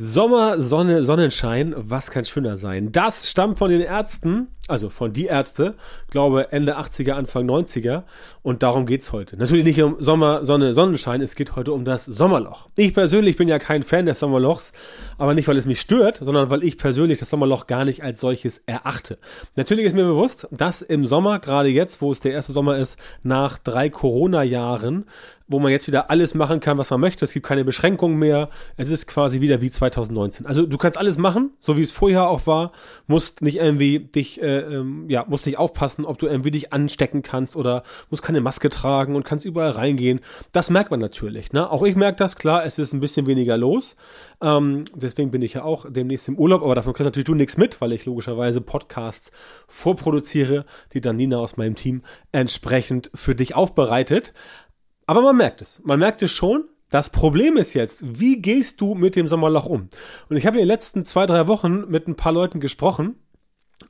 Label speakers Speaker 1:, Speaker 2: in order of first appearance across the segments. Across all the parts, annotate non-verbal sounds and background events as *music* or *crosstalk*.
Speaker 1: Sommer, Sonne, Sonnenschein, was kann schöner sein? Das stammt von den Ärzten, also von die Ärzte, glaube Ende 80er, Anfang 90er und darum geht's heute. Natürlich nicht um Sommer, Sonne, Sonnenschein, es geht heute um das Sommerloch. Ich persönlich bin ja kein Fan des Sommerlochs, aber nicht, weil es mich stört, sondern weil ich persönlich das Sommerloch gar nicht als solches erachte. Natürlich ist mir bewusst, dass im Sommer, gerade jetzt, wo es der erste Sommer ist, nach drei Corona-Jahren, wo man jetzt wieder alles machen kann, was man möchte. Es gibt keine Beschränkungen mehr. Es ist quasi wieder wie 2019. Also du kannst alles machen, so wie es vorher auch war. Musst nicht irgendwie dich, äh, ähm, ja, musst nicht aufpassen, ob du irgendwie dich anstecken kannst oder musst keine Maske tragen und kannst überall reingehen. Das merkt man natürlich. Ne? Auch ich merke das, klar, es ist ein bisschen weniger los. Ähm, deswegen bin ich ja auch demnächst im Urlaub, aber davon kriegst natürlich du nichts mit, weil ich logischerweise Podcasts vorproduziere, die dann Nina aus meinem Team entsprechend für dich aufbereitet. Aber man merkt es. Man merkt es schon. Das Problem ist jetzt, wie gehst du mit dem Sommerloch um? Und ich habe in den letzten zwei, drei Wochen mit ein paar Leuten gesprochen,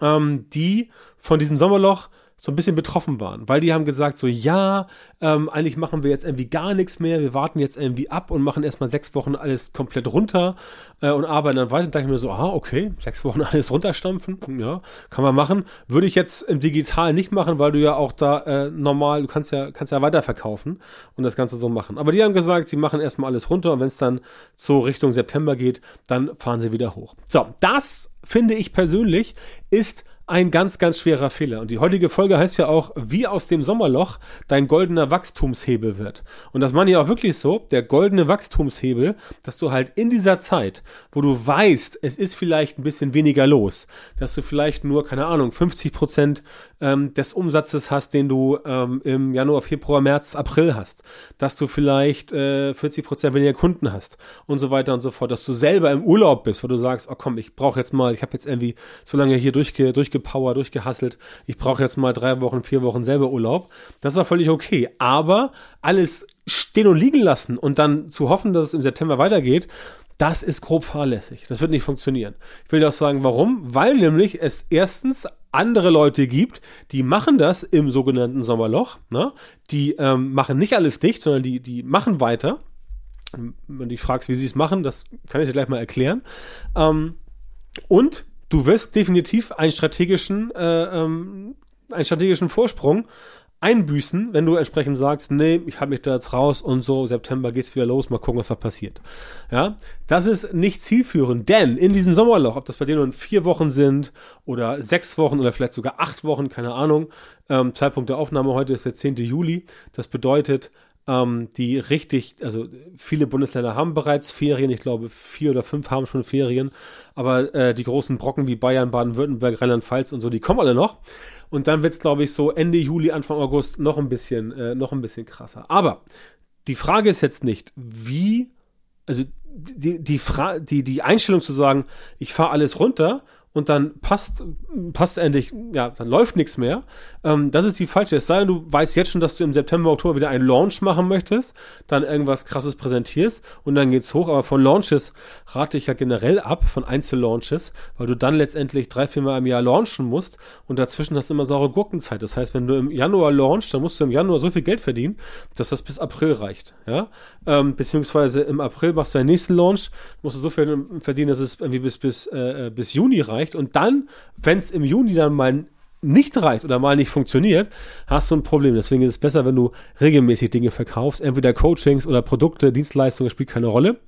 Speaker 1: ähm, die von diesem Sommerloch so ein bisschen betroffen waren, weil die haben gesagt so, ja, ähm, eigentlich machen wir jetzt irgendwie gar nichts mehr, wir warten jetzt irgendwie ab und machen erstmal sechs Wochen alles komplett runter äh, und arbeiten dann weiter. Und dachte ich mir so, ah, okay, sechs Wochen *laughs* alles runterstampfen, ja, kann man machen. Würde ich jetzt im Digital nicht machen, weil du ja auch da äh, normal, du kannst ja, kannst ja weiterverkaufen und das Ganze so machen. Aber die haben gesagt, sie machen erstmal alles runter und wenn es dann so Richtung September geht, dann fahren sie wieder hoch. So, das finde ich persönlich ist ein ganz, ganz schwerer Fehler. Und die heutige Folge heißt ja auch, wie aus dem Sommerloch dein goldener Wachstumshebel wird. Und das meine ich auch wirklich so, der goldene Wachstumshebel, dass du halt in dieser Zeit, wo du weißt, es ist vielleicht ein bisschen weniger los, dass du vielleicht nur, keine Ahnung, 50 Prozent ähm, des Umsatzes hast, den du ähm, im Januar, Februar, März, April hast, dass du vielleicht äh, 40 Prozent weniger Kunden hast und so weiter und so fort, dass du selber im Urlaub bist, wo du sagst, oh komm, ich brauche jetzt mal, ich habe jetzt irgendwie so lange hier durchge, durchge durchgepowert, durchgehasselt. Ich brauche jetzt mal drei Wochen, vier Wochen selber Urlaub. Das auch völlig okay. Aber alles stehen und liegen lassen und dann zu hoffen, dass es im September weitergeht, das ist grob fahrlässig. Das wird nicht funktionieren. Ich will dir auch sagen, warum? Weil nämlich es erstens andere Leute gibt, die machen das im sogenannten Sommerloch. Ne? Die ähm, machen nicht alles dicht, sondern die, die machen weiter. Wenn du dich fragst, wie sie es machen, das kann ich dir gleich mal erklären. Ähm, und du wirst definitiv einen strategischen, äh, ähm, einen strategischen Vorsprung einbüßen, wenn du entsprechend sagst, nee, ich habe mich da jetzt raus und so, September geht's wieder los, mal gucken, was da passiert. Ja, das ist nicht zielführend, denn in diesem Sommerloch, ob das bei dir nur vier Wochen sind oder sechs Wochen oder vielleicht sogar acht Wochen, keine Ahnung, ähm, Zeitpunkt der Aufnahme heute ist der 10. Juli, das bedeutet, ähm, die richtig, also viele Bundesländer haben bereits Ferien, ich glaube vier oder fünf haben schon Ferien, aber äh, die großen Brocken wie Bayern, Baden-Württemberg, Rheinland-Pfalz und so, die kommen alle noch. Und dann wird's, glaube ich, so Ende Juli, Anfang August noch ein bisschen, äh, noch ein bisschen krasser. Aber die Frage ist jetzt nicht, wie, also die, die, die, die Einstellung zu sagen, ich fahre alles runter und dann passt, passt endlich, ja, dann läuft nichts mehr. Ähm, das ist die falsche. Es sei denn, du weißt jetzt schon, dass du im September, Oktober wieder einen Launch machen möchtest, dann irgendwas krasses präsentierst und dann geht's hoch. Aber von Launches rate ich ja generell ab, von Einzellaunches, weil du dann letztendlich drei, vier Mal im Jahr launchen musst und dazwischen hast du immer saure Gurkenzeit. Das heißt, wenn du im Januar launchst, dann musst du im Januar so viel Geld verdienen, dass das bis April reicht. Ja? Ähm, beziehungsweise im April machst du deinen nächsten Launch, musst du so viel verdienen, dass es irgendwie bis, bis, äh, bis Juni reicht reicht. Und dann, wenn es im Juni dann mal nicht reicht oder mal nicht funktioniert, hast du ein Problem. Deswegen ist es besser, wenn du regelmäßig Dinge verkaufst. Entweder Coachings oder Produkte, Dienstleistungen spielt keine Rolle.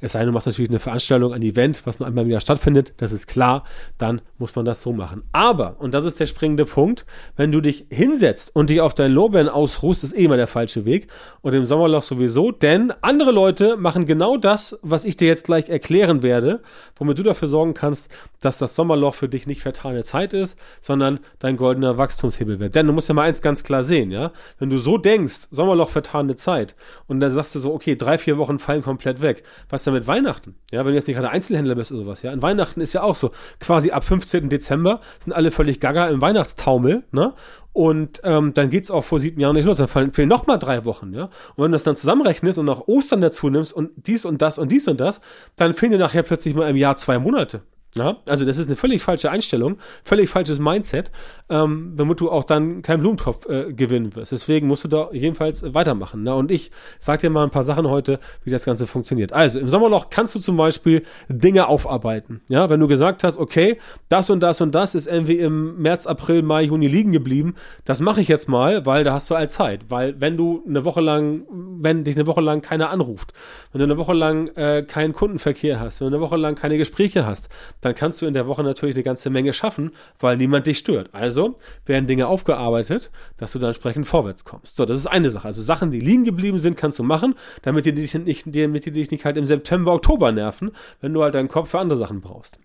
Speaker 1: Es sei denn, du machst natürlich eine Veranstaltung, ein Event, was nur einmal im Jahr stattfindet. Das ist klar. Dann muss man das so machen. Aber, und das ist der springende Punkt, wenn du dich hinsetzt und dich auf deinen Lorbeeren ausruhst, ist eh immer der falsche Weg. Und im Sommerloch sowieso, denn andere Leute machen genau das, was ich dir jetzt gleich erklären werde, womit du dafür sorgen kannst, dass das Sommerloch für dich nicht vertane Zeit ist, sondern dein goldener Wachstumshebel wird. Denn du musst ja mal eins ganz klar sehen, ja. Wenn du so denkst, Sommerloch vertane Zeit, und dann sagst du so, okay, drei, vier Wochen fallen komplett weg. Was denn mit Weihnachten? Ja, wenn du jetzt nicht gerade Einzelhändler bist oder sowas, ja. In Weihnachten ist ja auch so, quasi ab 15. Dezember sind alle völlig gaga im Weihnachtstaumel, ne? Und ähm, dann geht's auch vor sieben Jahren nicht los. Dann fallen, fehlen noch mal drei Wochen, ja. Und wenn du das dann zusammenrechnest und noch Ostern dazu nimmst und dies und das und dies und das, dann fehlen dir nachher plötzlich mal im Jahr zwei Monate. Ja, also das ist eine völlig falsche Einstellung, völlig falsches Mindset, ähm, womit du auch dann keinen Blumentopf äh, gewinnen wirst. Deswegen musst du da jedenfalls weitermachen. Ne? Und ich sage dir mal ein paar Sachen heute, wie das Ganze funktioniert. Also im Sommerloch kannst du zum Beispiel Dinge aufarbeiten. Ja, wenn du gesagt hast, okay, das und das und das ist irgendwie im März, April, Mai, Juni liegen geblieben, das mache ich jetzt mal, weil da hast du halt Zeit. Weil wenn du eine Woche lang, wenn dich eine Woche lang keiner anruft, wenn du eine Woche lang äh, keinen Kundenverkehr hast, wenn du eine Woche lang keine Gespräche hast, dann kannst du in der Woche natürlich eine ganze Menge schaffen, weil niemand dich stört. Also werden Dinge aufgearbeitet, dass du dann entsprechend vorwärts kommst. So, das ist eine Sache. Also Sachen, die liegen geblieben sind, kannst du machen, damit die dich nicht, damit die dich nicht halt im September, Oktober nerven, wenn du halt deinen Kopf für andere Sachen brauchst.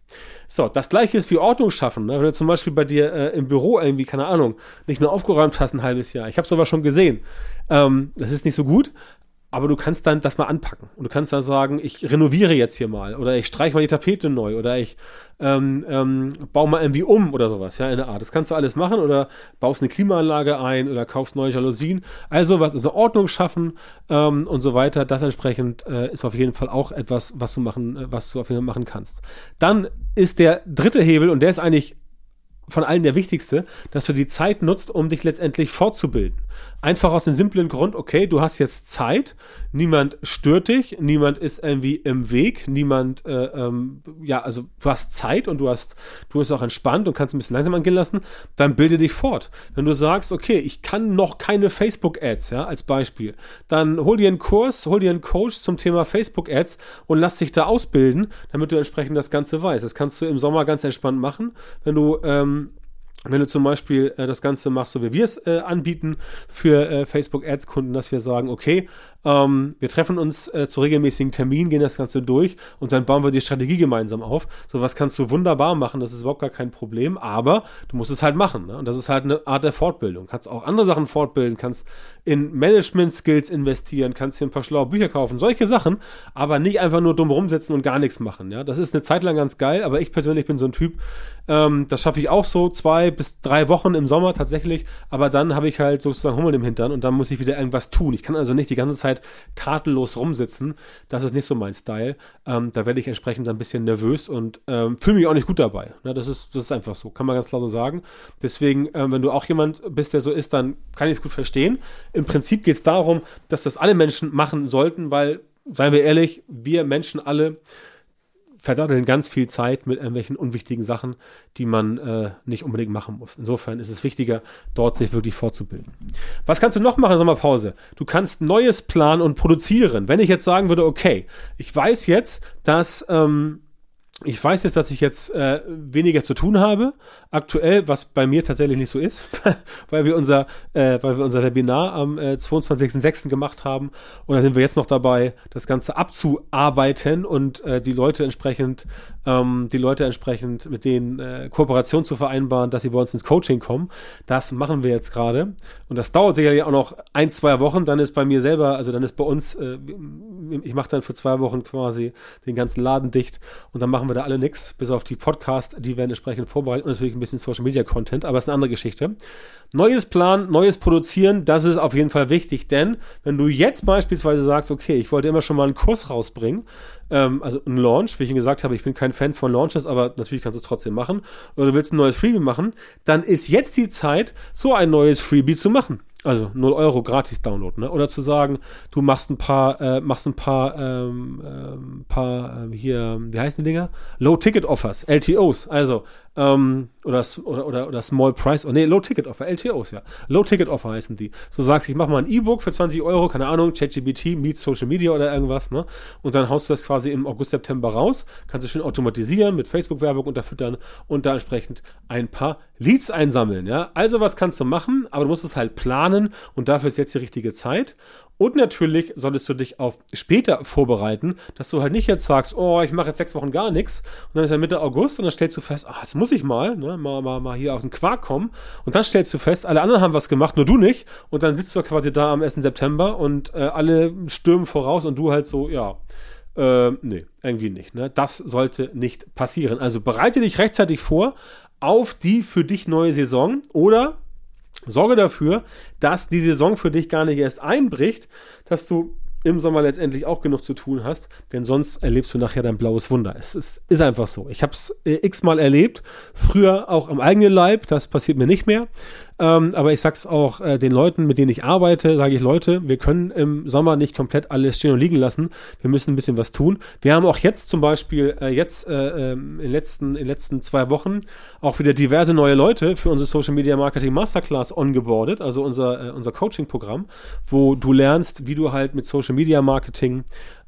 Speaker 1: So, das gleiche ist wie Ordnung schaffen. Ne? Wenn du zum Beispiel bei dir äh, im Büro irgendwie, keine Ahnung, nicht mehr aufgeräumt hast ein halbes Jahr. Ich habe sowas schon gesehen. Ähm, das ist nicht so gut, aber du kannst dann das mal anpacken und du kannst dann sagen, ich renoviere jetzt hier mal oder ich streiche mal die Tapete neu oder ich ähm, ähm, baue mal irgendwie um oder sowas, ja, in der Art. Das kannst du alles machen oder baust eine Klimaanlage ein oder kaufst neue Jalousien. Also was, also Ordnung schaffen ähm, und so weiter. Das entsprechend äh, ist auf jeden Fall auch etwas, was du machen, äh, was du auf jeden Fall machen kannst. Dann ist der dritte Hebel und der ist eigentlich von allen der wichtigste, dass du die Zeit nutzt, um dich letztendlich fortzubilden. Einfach aus dem simplen Grund, okay, du hast jetzt Zeit, niemand stört dich, niemand ist irgendwie im Weg, niemand, äh, ähm, ja, also du hast Zeit und du hast, du bist auch entspannt und kannst ein bisschen langsam angehen lassen, dann bilde dich fort. Wenn du sagst, okay, ich kann noch keine Facebook-Ads, ja, als Beispiel, dann hol dir einen Kurs, hol dir einen Coach zum Thema Facebook-Ads und lass dich da ausbilden, damit du entsprechend das Ganze weißt. Das kannst du im Sommer ganz entspannt machen, wenn du ähm, wenn du zum Beispiel äh, das Ganze machst, so wie wir es äh, anbieten für äh, Facebook Ads Kunden, dass wir sagen, okay, ähm, wir treffen uns äh, zu regelmäßigen Terminen, gehen das Ganze durch und dann bauen wir die Strategie gemeinsam auf. So was kannst du wunderbar machen, das ist überhaupt gar kein Problem, aber du musst es halt machen. Ne? Und das ist halt eine Art der Fortbildung. Kannst auch andere Sachen fortbilden, kannst in Management-Skills investieren, kannst dir ein paar schlaue Bücher kaufen, solche Sachen, aber nicht einfach nur dumm rumsitzen und gar nichts machen. Ja? Das ist eine Zeit lang ganz geil, aber ich persönlich bin so ein Typ, ähm, das schaffe ich auch so zwei bis drei Wochen im Sommer tatsächlich, aber dann habe ich halt sozusagen Hummel im Hintern und dann muss ich wieder irgendwas tun. Ich kann also nicht die ganze Zeit tadellos rumsitzen. Das ist nicht so mein Style. Ähm, da werde ich entsprechend ein bisschen nervös und ähm, fühle mich auch nicht gut dabei. Ne, das, ist, das ist einfach so, kann man ganz klar so sagen. Deswegen, ähm, wenn du auch jemand bist, der so ist, dann kann ich es gut verstehen. Im Prinzip geht es darum, dass das alle Menschen machen sollten, weil, seien wir ehrlich, wir Menschen alle verdatteln ganz viel Zeit mit irgendwelchen unwichtigen Sachen, die man äh, nicht unbedingt machen muss. Insofern ist es wichtiger, dort sich wirklich fortzubilden. Was kannst du noch machen in Sommerpause? Du kannst Neues planen und produzieren. Wenn ich jetzt sagen würde, okay, ich weiß jetzt, dass ähm, ich weiß jetzt, dass ich jetzt äh, weniger zu tun habe, aktuell, was bei mir tatsächlich nicht so ist, *laughs* weil wir unser, äh, weil wir unser Webinar am äh, 22.06. gemacht haben und da sind wir jetzt noch dabei, das Ganze abzuarbeiten und äh, die Leute entsprechend, ähm, die Leute entsprechend mit denen äh, Kooperation zu vereinbaren, dass sie bei uns ins Coaching kommen. Das machen wir jetzt gerade und das dauert sicherlich auch noch ein, zwei Wochen. Dann ist bei mir selber, also dann ist bei uns, äh, ich mache dann für zwei Wochen quasi den ganzen Laden dicht und dann machen wir da alle nichts, bis auf die Podcast, die werden entsprechend vorbereitet und natürlich ein bisschen Social Media Content, aber es ist eine andere Geschichte. Neues Plan, neues Produzieren, das ist auf jeden Fall wichtig, denn wenn du jetzt beispielsweise sagst, okay, ich wollte immer schon mal einen Kurs rausbringen, ähm, also einen Launch, wie ich Ihnen gesagt habe, ich bin kein Fan von Launches, aber natürlich kannst du es trotzdem machen, oder du willst ein neues Freebie machen, dann ist jetzt die Zeit, so ein neues Freebie zu machen. Also 0 Euro gratis Download, ne? Oder zu sagen, du machst ein paar, äh, machst ein paar, ähm, ähm, paar äh, hier, wie heißen die Dinger? Low Ticket Offers, LTOs. Also ähm, oder, oder, oder, oder Small Price, oh nee, Low Ticket Offer, LTOs, ja. Low Ticket Offer heißen die. So sagst, ich mach mal ein E-Book für 20 Euro, keine Ahnung, ChatGPT, Meet Social Media oder irgendwas, ne? Und dann haust du das quasi im August, September raus, kannst du schön automatisieren, mit Facebook-Werbung unterfüttern und da entsprechend ein paar Leads einsammeln, ja. Also was kannst du machen, aber du musst es halt planen und dafür ist jetzt die richtige Zeit. Und natürlich solltest du dich auf später vorbereiten, dass du halt nicht jetzt sagst, oh, ich mache jetzt sechs Wochen gar nichts und dann ist ja Mitte August und dann stellst du fest, ah, jetzt muss ich mal, ne, mal, mal, mal hier auf den Quark kommen und dann stellst du fest, alle anderen haben was gemacht, nur du nicht und dann sitzt du quasi da am 1. September und äh, alle stürmen voraus und du halt so, ja, äh, nee, irgendwie nicht. Ne? Das sollte nicht passieren. Also bereite dich rechtzeitig vor auf die für dich neue Saison oder Sorge dafür, dass die Saison für dich gar nicht erst einbricht, dass du im Sommer letztendlich auch genug zu tun hast, denn sonst erlebst du nachher dein blaues Wunder. Es ist, ist einfach so. Ich habe es äh, x-mal erlebt, früher auch am eigenen Leib, das passiert mir nicht mehr. Ähm, aber ich sag's auch äh, den Leuten, mit denen ich arbeite, sage ich, Leute, wir können im Sommer nicht komplett alles stehen und liegen lassen. Wir müssen ein bisschen was tun. Wir haben auch jetzt zum Beispiel, äh, jetzt äh, ähm, in, den letzten, in letzten zwei Wochen auch wieder diverse neue Leute für unsere Social Media Marketing Masterclass ongeboardet, also unser, äh, unser Coaching-Programm, wo du lernst, wie du halt mit Social Media Marketing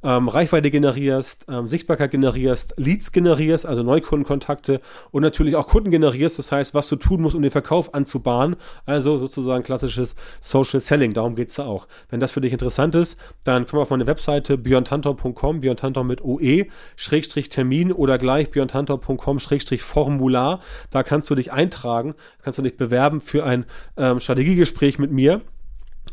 Speaker 1: ähm, Reichweite generierst, ähm, Sichtbarkeit generierst, Leads generierst, also Neukundenkontakte und natürlich auch Kunden generierst. Das heißt, was du tun musst, um den Verkauf anzubahnen. Also sozusagen klassisches Social Selling. Darum geht's da auch. Wenn das für dich interessant ist, dann komm auf meine Webseite björntantor.com, björntantor mit OE, Schrägstrich Termin oder gleich björntantor.com, Schrägstrich Formular. Da kannst du dich eintragen, kannst du dich bewerben für ein ähm, Strategiegespräch mit mir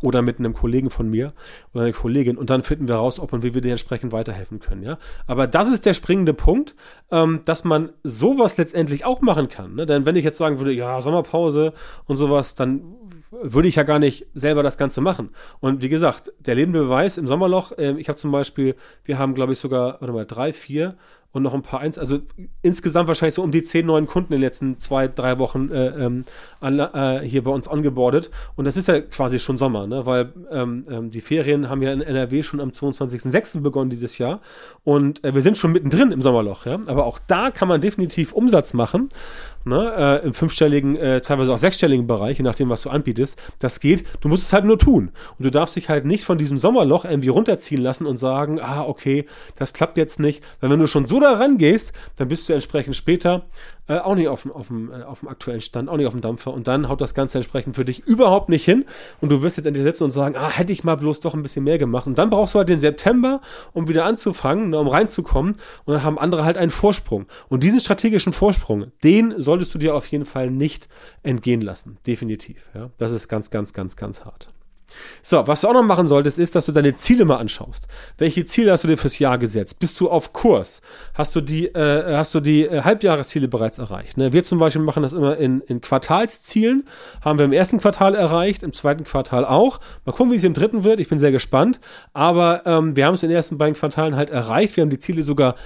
Speaker 1: oder mit einem Kollegen von mir oder einer Kollegin und dann finden wir raus, ob und wie wir dir entsprechend weiterhelfen können. Ja, aber das ist der springende Punkt, ähm, dass man sowas letztendlich auch machen kann. Ne? Denn wenn ich jetzt sagen würde, ja Sommerpause und sowas, dann würde ich ja gar nicht selber das Ganze machen. Und wie gesagt, der lebende Beweis im Sommerloch. Äh, ich habe zum Beispiel, wir haben glaube ich sogar, warte mal, drei, vier und noch ein paar eins, also insgesamt wahrscheinlich so um die zehn neuen Kunden in den letzten zwei, drei Wochen äh, ähm, äh, hier bei uns ongeboardet. Und das ist ja quasi schon Sommer, ne? weil ähm, ähm, die Ferien haben ja in NRW schon am 22.06. begonnen dieses Jahr. Und äh, wir sind schon mittendrin im Sommerloch, ja. Aber auch da kann man definitiv Umsatz machen ne, äh, im fünfstelligen, äh, teilweise auch sechsstelligen Bereich, je nachdem, was du anbietest. Das geht. Du musst es halt nur tun. Und du darfst dich halt nicht von diesem Sommerloch irgendwie runterziehen lassen und sagen, ah, okay, das klappt jetzt nicht. Weil wenn du schon so da rangehst, dann bist du entsprechend später äh, auch nicht auf dem, auf, dem, äh, auf dem aktuellen Stand, auch nicht auf dem Dampfer. Und dann haut das Ganze entsprechend für dich überhaupt nicht hin. Und du wirst jetzt endlich sitzen und sagen, ah, hätte ich mal bloß doch ein bisschen mehr gemacht. Und dann brauchst du halt den September, um wieder anzufangen, ne, um reinzukommen. Und dann haben andere halt einen Vorsprung. Und diesen strategischen Vorsprung, den solltest du dir auf jeden Fall nicht entgehen lassen. Definitiv. Ja? Das ist ganz, ganz, ganz, ganz hart. So, was du auch noch machen solltest, ist, dass du deine Ziele mal anschaust. Welche Ziele hast du dir fürs Jahr gesetzt? Bist du auf Kurs? Hast du die, äh, hast du die äh, Halbjahresziele bereits erreicht? Ne? Wir zum Beispiel machen das immer in, in Quartalszielen. Haben wir im ersten Quartal erreicht, im zweiten Quartal auch. Mal gucken, wie es im dritten wird. Ich bin sehr gespannt. Aber ähm, wir haben es in den ersten beiden Quartalen halt erreicht. Wir haben die Ziele sogar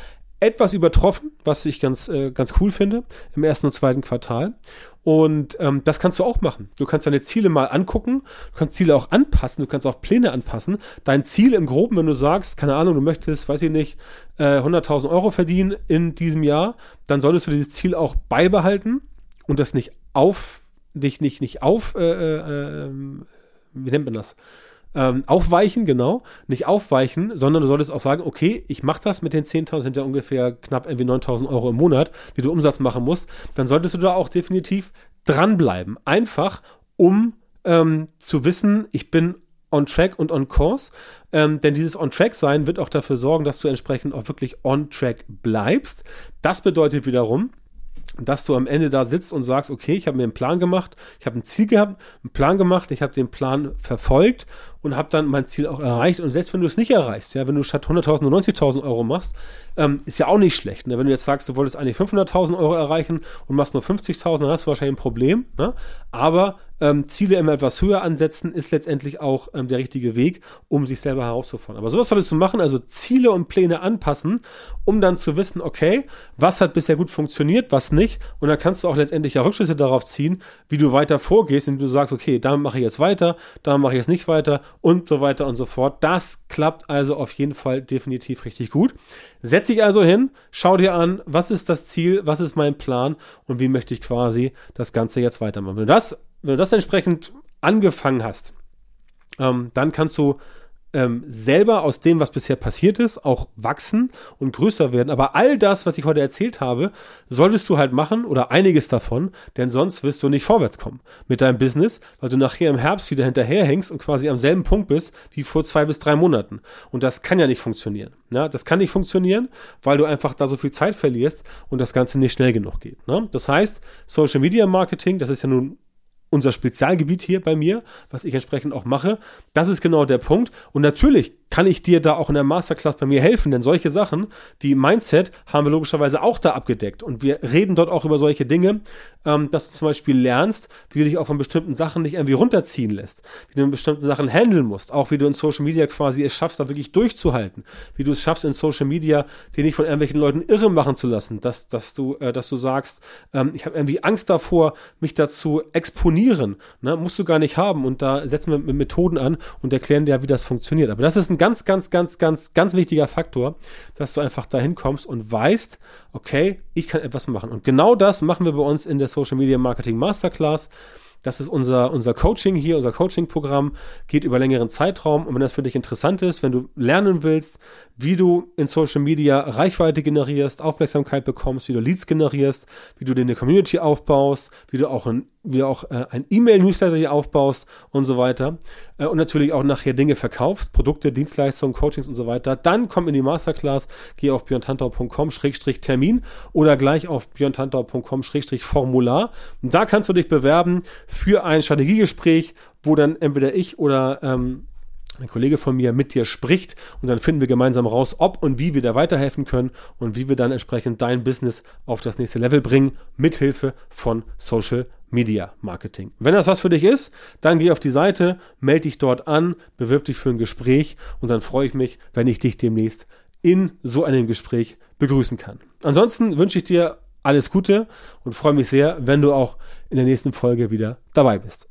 Speaker 1: etwas übertroffen, was ich ganz, äh, ganz cool finde, im ersten und zweiten Quartal. Und ähm, das kannst du auch machen. Du kannst deine Ziele mal angucken, du kannst Ziele auch anpassen, du kannst auch Pläne anpassen. Dein Ziel im Groben, wenn du sagst, keine Ahnung, du möchtest, weiß ich nicht, äh, 100.000 Euro verdienen in diesem Jahr, dann solltest du dieses Ziel auch beibehalten und das nicht auf, dich nicht, nicht auf, äh, äh, ähm, wie nennt man das? Ähm, aufweichen, genau, nicht aufweichen, sondern du solltest auch sagen, okay, ich mache das mit den 10.000, sind ja ungefähr knapp irgendwie 9.000 Euro im Monat, die du Umsatz machen musst, dann solltest du da auch definitiv dranbleiben. Einfach, um ähm, zu wissen, ich bin on track und on course. Ähm, denn dieses on track sein wird auch dafür sorgen, dass du entsprechend auch wirklich on track bleibst. Das bedeutet wiederum, dass du am Ende da sitzt und sagst, okay, ich habe mir einen Plan gemacht, ich habe ein Ziel gehabt, einen Plan gemacht, ich habe den Plan verfolgt und habe dann mein Ziel auch erreicht. Und selbst wenn du es nicht erreichst, ja, wenn du statt 100.000 nur 90.000 Euro machst, ähm, ist ja auch nicht schlecht. Ne? Wenn du jetzt sagst, du wolltest eigentlich 500.000 Euro erreichen und machst nur 50.000, dann hast du wahrscheinlich ein Problem. Ne? Aber ähm, Ziele immer etwas höher ansetzen, ist letztendlich auch ähm, der richtige Weg, um sich selber herauszufordern. Aber sowas solltest du machen, also Ziele und Pläne anpassen, um dann zu wissen, okay, was hat bisher gut funktioniert, was nicht. Und dann kannst du auch letztendlich ja Rückschlüsse darauf ziehen, wie du weiter vorgehst, indem du sagst, okay, da mache ich jetzt weiter, da mache ich jetzt nicht weiter und so weiter und so fort. Das klappt also auf jeden Fall definitiv richtig gut. Setz dich also hin, schau dir an, was ist das Ziel, was ist mein Plan und wie möchte ich quasi das Ganze jetzt weitermachen. Wenn du das, wenn du das entsprechend angefangen hast, ähm, dann kannst du ähm, selber aus dem, was bisher passiert ist, auch wachsen und größer werden. Aber all das, was ich heute erzählt habe, solltest du halt machen oder einiges davon, denn sonst wirst du nicht vorwärts kommen mit deinem Business, weil du nachher im Herbst wieder hinterherhängst und quasi am selben Punkt bist wie vor zwei bis drei Monaten. Und das kann ja nicht funktionieren. Ja, das kann nicht funktionieren, weil du einfach da so viel Zeit verlierst und das Ganze nicht schnell genug geht. Ne? Das heißt, Social Media Marketing, das ist ja nun unser Spezialgebiet hier bei mir, was ich entsprechend auch mache. Das ist genau der Punkt. Und natürlich kann ich dir da auch in der Masterclass bei mir helfen, denn solche Sachen wie Mindset haben wir logischerweise auch da abgedeckt. Und wir reden dort auch über solche Dinge, ähm, dass du zum Beispiel lernst, wie du dich auch von bestimmten Sachen nicht irgendwie runterziehen lässt, wie du bestimmten Sachen handeln musst, auch wie du in Social Media quasi es schaffst, da wirklich durchzuhalten, wie du es schaffst, in Social Media dir nicht von irgendwelchen Leuten irre machen zu lassen, dass, dass, du, äh, dass du sagst, ähm, ich habe irgendwie Angst davor, mich dazu exponieren. Ne? Musst du gar nicht haben. Und da setzen wir mit Methoden an und erklären dir, wie das funktioniert. Aber das ist ein ganz, ganz, ganz, ganz, ganz wichtiger Faktor, dass du einfach dahin kommst und weißt, okay, ich kann etwas machen. Und genau das machen wir bei uns in der Social Media Marketing Masterclass. Das ist unser, unser Coaching hier, unser Coaching-Programm, geht über längeren Zeitraum. Und wenn das für dich interessant ist, wenn du lernen willst, wie du in Social Media Reichweite generierst, Aufmerksamkeit bekommst, wie du Leads generierst, wie du dir eine Community aufbaust, wie du auch ein wie auch äh, ein E-Mail-Newsletter hier aufbaust und so weiter. Äh, und natürlich auch nachher Dinge verkaufst, Produkte, Dienstleistungen, Coachings und so weiter. Dann komm in die Masterclass, geh auf björntantau.com-termin oder gleich auf björntantau.com-formular. Und da kannst du dich bewerben für ein Strategiegespräch, wo dann entweder ich oder ähm, ein Kollege von mir mit dir spricht und dann finden wir gemeinsam raus, ob und wie wir da weiterhelfen können und wie wir dann entsprechend dein Business auf das nächste Level bringen, mithilfe von Social Media Marketing. Wenn das was für dich ist, dann geh auf die Seite, melde dich dort an, bewirb dich für ein Gespräch und dann freue ich mich, wenn ich dich demnächst in so einem Gespräch begrüßen kann. Ansonsten wünsche ich dir alles Gute und freue mich sehr, wenn du auch in der nächsten Folge wieder dabei bist.